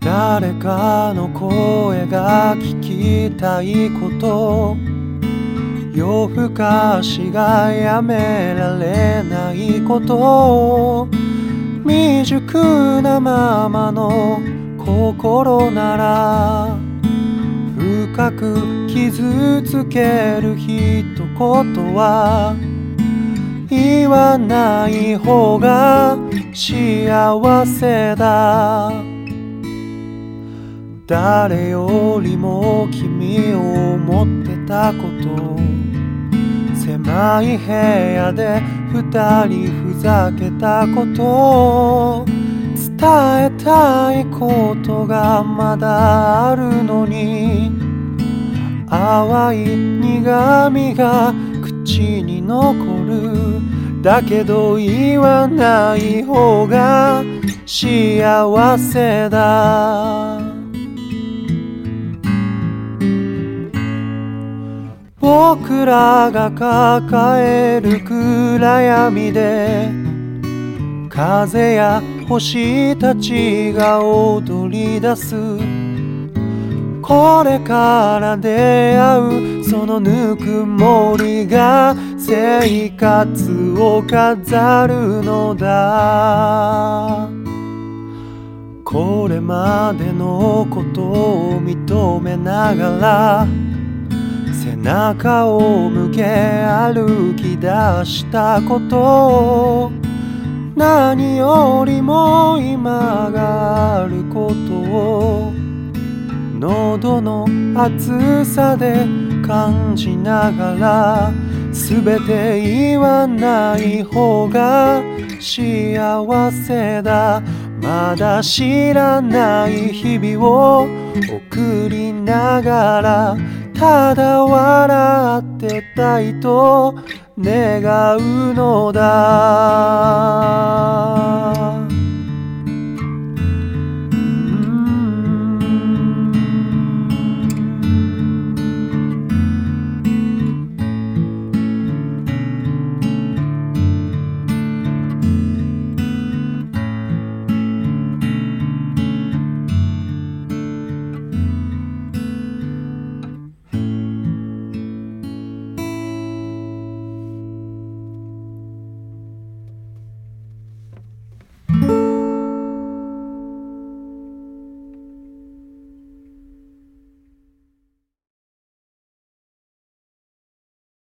誰かの声が聞きたいこと。夜更かしがやめられないこと。未熟なままの心なら。深く傷つける一言は。言わない方が幸せだ。誰よりも君を思ってたこと。狭い部屋で二人ふざけたこと。伝えたいことがまだあるのに。淡い苦みが口に残る。だけど言わない方が幸せだ。僕らが抱える暗闇で風や星たちが踊り出す。これから出会うそのぬくもりが生活を飾るのだ。これまでのことを認めながら背中を向け歩き出したこと何よりも今があることを喉の熱さで感じながら全て言わない方が幸せだ。まだ知らない日々を送りながらただ笑ってたいと願うのだ。